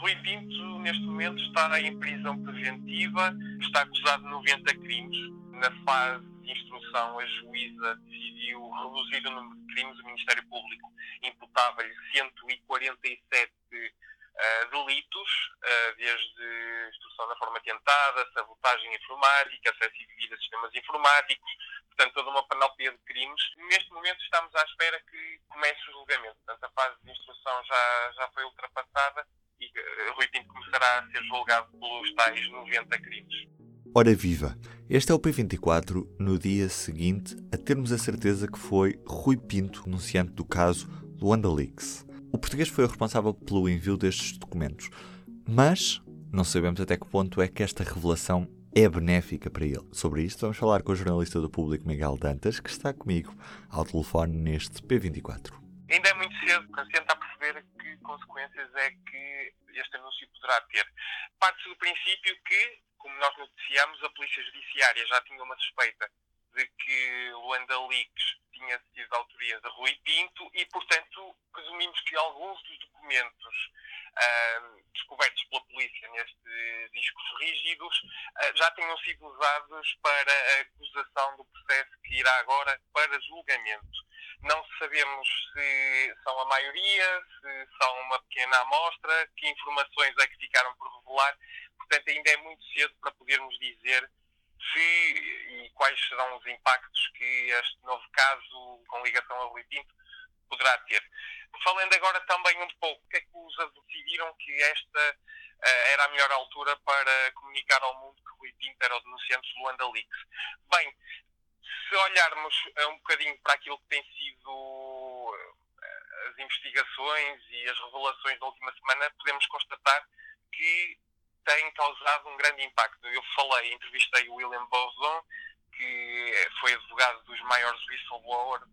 Rui Pinto, neste momento, está em prisão preventiva, está acusado de 90 crimes. Na fase de instrução, a juíza decidiu reduzir o número de crimes. O Ministério Público imputava-lhe 147 uh, delitos, uh, desde instrução da forma tentada, sabotagem informática, acesso indevido a sistemas informáticos, portanto, toda uma panóplia de crimes. Neste momento, estamos à espera que comece o julgamento. Portanto, a fase de instrução já, já foi ultrapassada e uh, Rui A ser julgado pelos tais 90 crimes. Ora viva! Este é o P24 no dia seguinte a termos a certeza que foi Rui Pinto, anunciante do caso Luanda Leaks. O português foi o responsável pelo envio destes documentos, mas não sabemos até que ponto é que esta revelação é benéfica para ele. Sobre isto, vamos falar com o jornalista do Público Miguel Dantas, que está comigo ao telefone neste P24. Ainda é muito cedo para se tentar perceber que consequências é que este anúncio poderá ter. Parte-se do princípio que, como nós noticiamos, a Polícia Judiciária já tinha uma suspeita de que Luanda Leaks tinha sido de autoria de Rui Pinto e, portanto, presumimos que alguns dos documentos uh, descobertos pela polícia nestes discos rígidos uh, já tenham sido usados para a acusação do processo que irá agora para julgamento. Não sabemos se são a maioria, se são uma pequena amostra, que informações é que ficaram por revelar. Portanto, ainda é muito cedo para podermos dizer se e quais serão os impactos que este novo caso com ligação a Rui Pinto poderá ter. Falando agora também um pouco, o que é que os decidiram que esta uh, era a melhor altura para comunicar ao mundo que Rui Pinto era o denunciante de Luanda Leaks? Bem, se olharmos uh, um bocadinho para aquilo que tem sido uh, as investigações e as revelações da última semana, podemos constatar que tem causado um grande impacto. Eu falei, entrevistei o William Boson, que foi advogado dos maiores whistleblowers,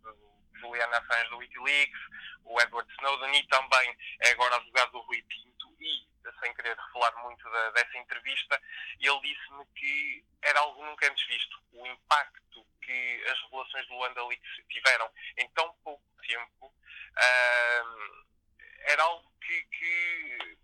Julian Assange do Wikileaks, o Edward Snowden e também é agora advogado do Rui Pinto e, sem querer revelar muito da, dessa entrevista, ele disse-me que era algo nunca antes visto. O impacto que as revelações do Luanda Leaks tiveram em tão pouco tempo uh, era algo que, que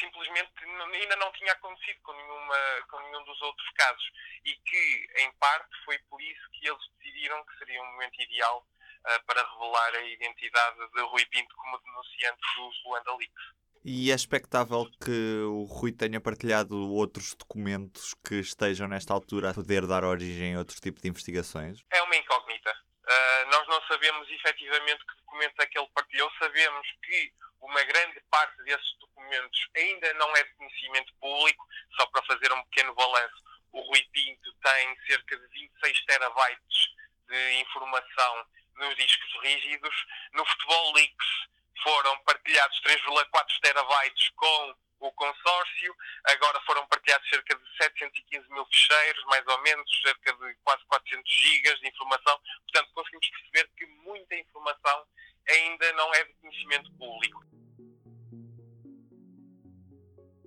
simplesmente ainda não tinha acontecido com, nenhuma, com nenhum dos outros casos e que, em parte, foi por isso que eles decidiram que seria um momento ideal uh, para revelar a identidade de Rui Pinto como denunciante dos Luanda Leaks. E é expectável que o Rui tenha partilhado outros documentos que estejam nesta altura a poder dar origem a outro tipo de investigações? É uma incógnita. Uh, nós não sabemos efetivamente que documentos é que ele partilhou, sabemos que uma grande parte desses documentos ainda não é de conhecimento público, só para fazer um pequeno balanço, o Rui Pinto tem cerca de 26 terabytes de informação nos discos rígidos. No Futebol Leaks foram partilhados 3,4 terabytes com o consórcio, agora foram partilhados cerca de 715 mil ficheiros, mais ou menos, cerca de quase 400 gigas de informação. Portanto, conseguimos perceber que muita informação ainda não é de conhecimento público.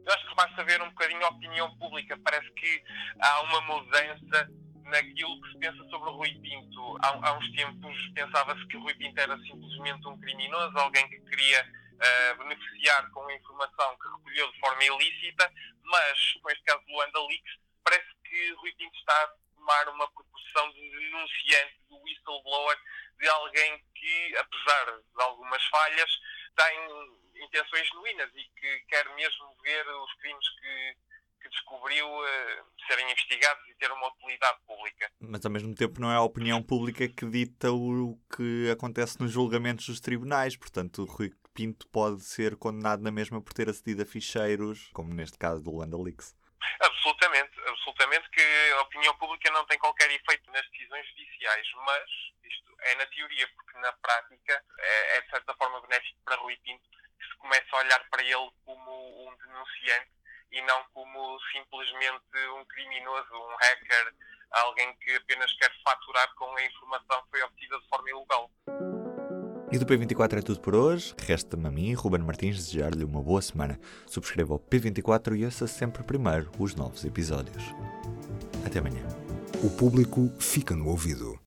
Eu acho que basta ver um bocadinho a opinião pública. Parece que há uma mudança naquilo que se pensa sobre o Rui Pinto. Há, há uns tempos pensava-se que o Rui Pinto era simplesmente um criminoso, alguém que queria uh, beneficiar com a informação que recolheu de forma ilícita, mas com este caso do Luanda Leaks, parece que Rui Pinto está a tomar uma proporção de denunciante, de whistleblower, de alguém que, apesar de algumas falhas, tem intenções genuínas e que quer mesmo ver os crimes que, que descobriu uh, serem investigados e ter uma utilidade pública. Mas ao mesmo tempo não é a opinião pública que dita o que acontece nos julgamentos dos tribunais, portanto Rui Pinto pode ser condenado na mesma por ter acedido a ficheiros, como neste caso do Luanda Leaks. Absolutamente, absolutamente que a opinião pública não tem qualquer efeito nas decisões judiciais, mas isto é na teoria, porque na prática é, é de certa forma benéfico para Rui Pinto que se comece a olhar para ele como um denunciante e não como simplesmente um criminoso, um hacker, alguém que apenas quer faturar com a informação que foi obtida de forma ilegal. E do P24 é tudo por hoje. Resta-me a mim, Ruben Martins, desejar-lhe uma boa semana. Subscreva o P24 e ouça sempre primeiro os novos episódios. Até amanhã. O público fica no ouvido.